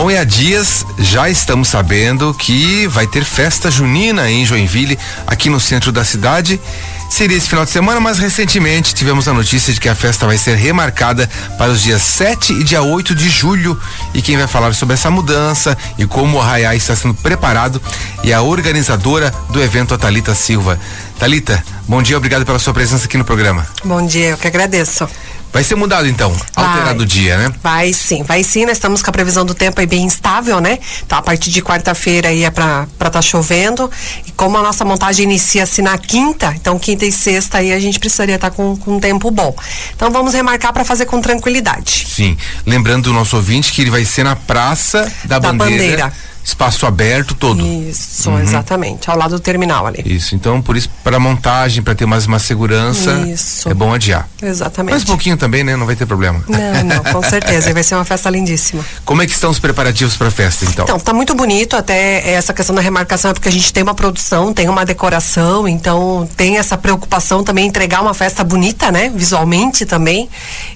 Bom, e há dias já estamos sabendo que vai ter festa junina em Joinville, aqui no centro da cidade. Seria esse final de semana, mas recentemente tivemos a notícia de que a festa vai ser remarcada para os dias 7 e dia 8 de julho. E quem vai falar sobre essa mudança e como o Arraiá está sendo preparado é a organizadora do evento, a Thalita Silva. Talita, bom dia, obrigado pela sua presença aqui no programa. Bom dia, eu que agradeço. Vai ser mudado então, alterado o dia, né? Vai sim, vai sim. Nós estamos com a previsão do tempo aí bem instável, né? Então a partir de quarta-feira aí é pra estar tá chovendo. E como a nossa montagem inicia-se na quinta, então quinta e sexta aí a gente precisaria estar tá com, com um tempo bom. Então vamos remarcar para fazer com tranquilidade. Sim. Lembrando o nosso ouvinte que ele vai ser na Praça da, da Bandeira. Bandeira espaço aberto todo. Isso, uhum. exatamente, ao lado do terminal ali. Isso, então por isso para montagem, para ter mais uma segurança, isso. é bom adiar. Exatamente. Mais um pouquinho também, né? Não vai ter problema. Não, não, com certeza, vai ser uma festa lindíssima. Como é que estão os preparativos para a festa, então? Então, tá muito bonito, até essa questão da remarcação é porque a gente tem uma produção, tem uma decoração, então tem essa preocupação também entregar uma festa bonita, né? Visualmente também.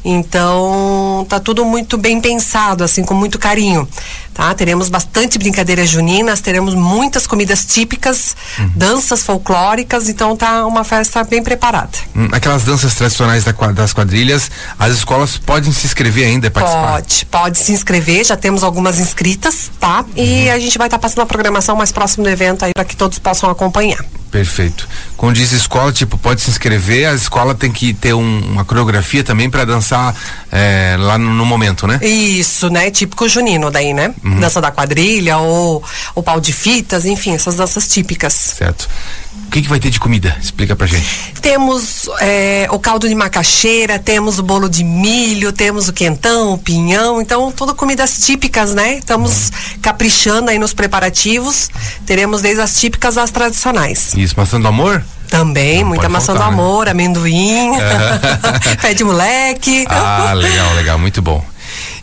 Então, tá tudo muito bem pensado, assim, com muito carinho tá? Teremos bastante brincadeiras juninas, teremos muitas comidas típicas, uhum. danças folclóricas, então tá uma festa bem preparada. Hum, aquelas danças tradicionais da, das quadrilhas, as escolas podem se inscrever ainda, participar? Pode, pode se inscrever, já temos algumas inscritas, tá? Uhum. E a gente vai estar tá passando a programação mais próximo do evento aí para que todos possam acompanhar. Perfeito. Quando diz escola, tipo, pode se inscrever, a escola tem que ter um, uma coreografia também para dançar é, lá no, no, momento, né? Isso, né? Típico junino daí, né? Uhum. Dança da quadrilha ou o pau de fitas, enfim, essas danças típicas. Certo. O que, que vai ter de comida? Explica pra gente. Temos é, o caldo de macaxeira, temos o bolo de milho, temos o quentão, o pinhão, então tudo comidas típicas, né? Estamos uhum. caprichando aí nos preparativos. Teremos desde as típicas às tradicionais. Isso, maçã do amor? Também, Não muita maçã faltar, do né? amor, né? amendoim, pé de moleque. Ah, legal, legal, muito bom.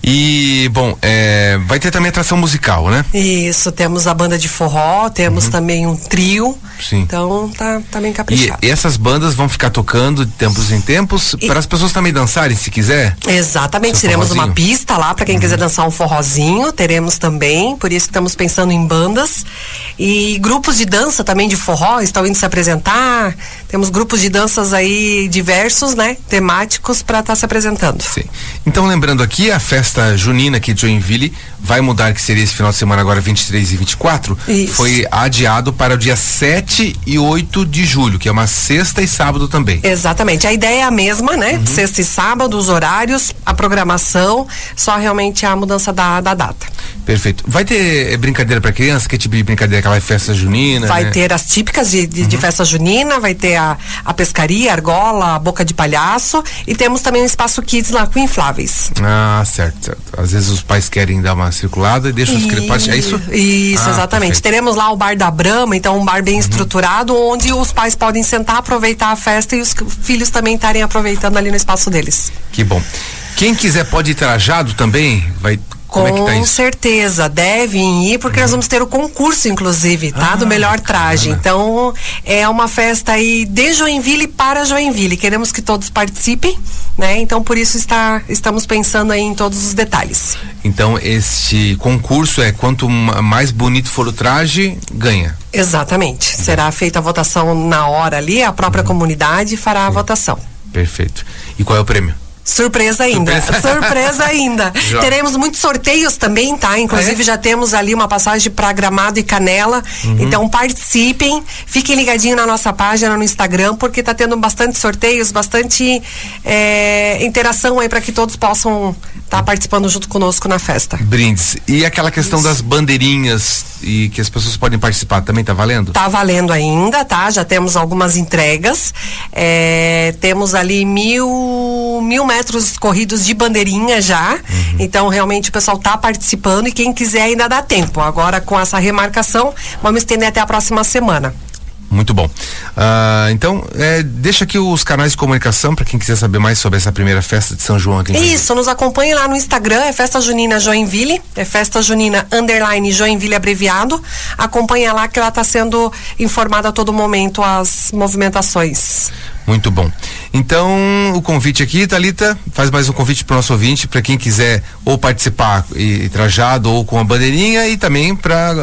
E, bom, é, vai ter também atração musical, né? Isso, temos a banda de forró, temos uhum. também um trio. Sim. Então tá, tá bem caprichado. E, e essas bandas vão ficar tocando de tempos em tempos para as pessoas também dançarem, se quiser? Exatamente, teremos forrozinho. uma pista lá para quem uhum. quiser dançar um forrozinho, teremos também, por isso que estamos pensando em bandas. E grupos de dança também de forró estão indo se apresentar. Temos grupos de danças aí diversos, né? Temáticos para estar tá se apresentando. Sim. Então, lembrando aqui, a festa junina aqui de Joinville vai mudar, que seria esse final de semana agora 23 e 24, Isso. foi adiado para o dia 7 e 8 de julho, que é uma sexta e sábado também. Exatamente. A ideia é a mesma, né? Uhum. Sexta e sábado, os horários, a programação, só realmente a mudança da, da data. Perfeito. Vai ter brincadeira para criança? Que tipo de brincadeira? Aquela festa junina? Vai né? ter as típicas de, de, uhum. de, festa junina, vai ter a, a pescaria, a argola, a boca de palhaço e temos também um espaço kids lá com infláveis. Ah, certo, certo. Às vezes os pais querem dar uma circulada e deixam os crianças. É isso? Isso, ah, exatamente. Perfeito. Teremos lá o bar da Brama, então um bar bem uhum. estruturado, onde os pais podem sentar, aproveitar a festa e os filhos também estarem aproveitando ali no espaço deles. Que bom. Quem quiser pode ir trajado também? Vai como Com é tá certeza, devem ir, porque uhum. nós vamos ter o concurso, inclusive, tá? Ah, do melhor traje. Então, é uma festa aí de Joinville para Joinville. Queremos que todos participem, né? Então, por isso está, estamos pensando aí em todos os detalhes. Então, este concurso é quanto mais bonito for o traje, ganha. Exatamente. Uhum. Será feita a votação na hora ali, a própria uhum. comunidade fará a votação. Perfeito. E qual é o prêmio? Surpresa ainda. Surpresa, Surpresa ainda. Teremos muitos sorteios também, tá? Inclusive ah, é? já temos ali uma passagem para Gramado e Canela. Uhum. Então participem, fiquem ligadinhos na nossa página no Instagram, porque tá tendo bastante sorteios, bastante é, interação aí para que todos possam estar tá participando junto conosco na festa. Brindes. E aquela questão Isso. das bandeirinhas e que as pessoas podem participar, também tá valendo? Tá valendo ainda, tá? Já temos algumas entregas. É, temos ali mil, mil metros corridos de bandeirinha já. Uhum. Então, realmente, o pessoal está participando e quem quiser ainda dá tempo. Agora, com essa remarcação, vamos estender até a próxima semana. Muito bom. Uh, então, é, deixa aqui os canais de comunicação para quem quiser saber mais sobre essa primeira festa de São João aqui. Isso, nos acompanhe lá no Instagram, é Festa Junina Joinville, é Festa Junina Underline Joinville abreviado. Acompanha lá que ela está sendo informada a todo momento as movimentações. Muito bom. Então, o convite aqui, Talita, faz mais um convite para o nosso ouvinte, para quem quiser ou participar e, trajado ou com a bandeirinha e também para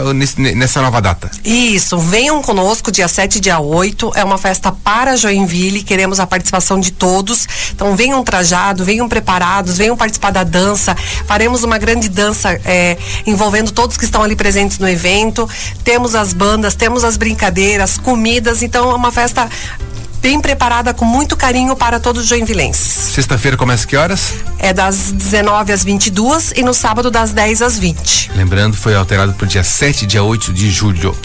nessa nova data. Isso, venham conosco dia 7 e dia 8, é uma festa para Joinville, queremos a participação de todos. Então, venham trajado, venham preparados, venham participar da dança. Faremos uma grande dança é, envolvendo todos que estão ali presentes no evento. Temos as bandas, temos as brincadeiras, comidas, então é uma festa bem preparada com muito carinho para todos os joinvilenses. Sexta-feira começa que horas? É das 19 às 22 e no sábado das 10 às 20. Lembrando, foi alterado para o dia 7 e dia 8 de julho.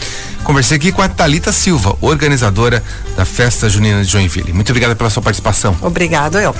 Conversei aqui com a Talita Silva, organizadora da Festa Junina de Joinville. Muito obrigada pela sua participação. Obrigado, eu.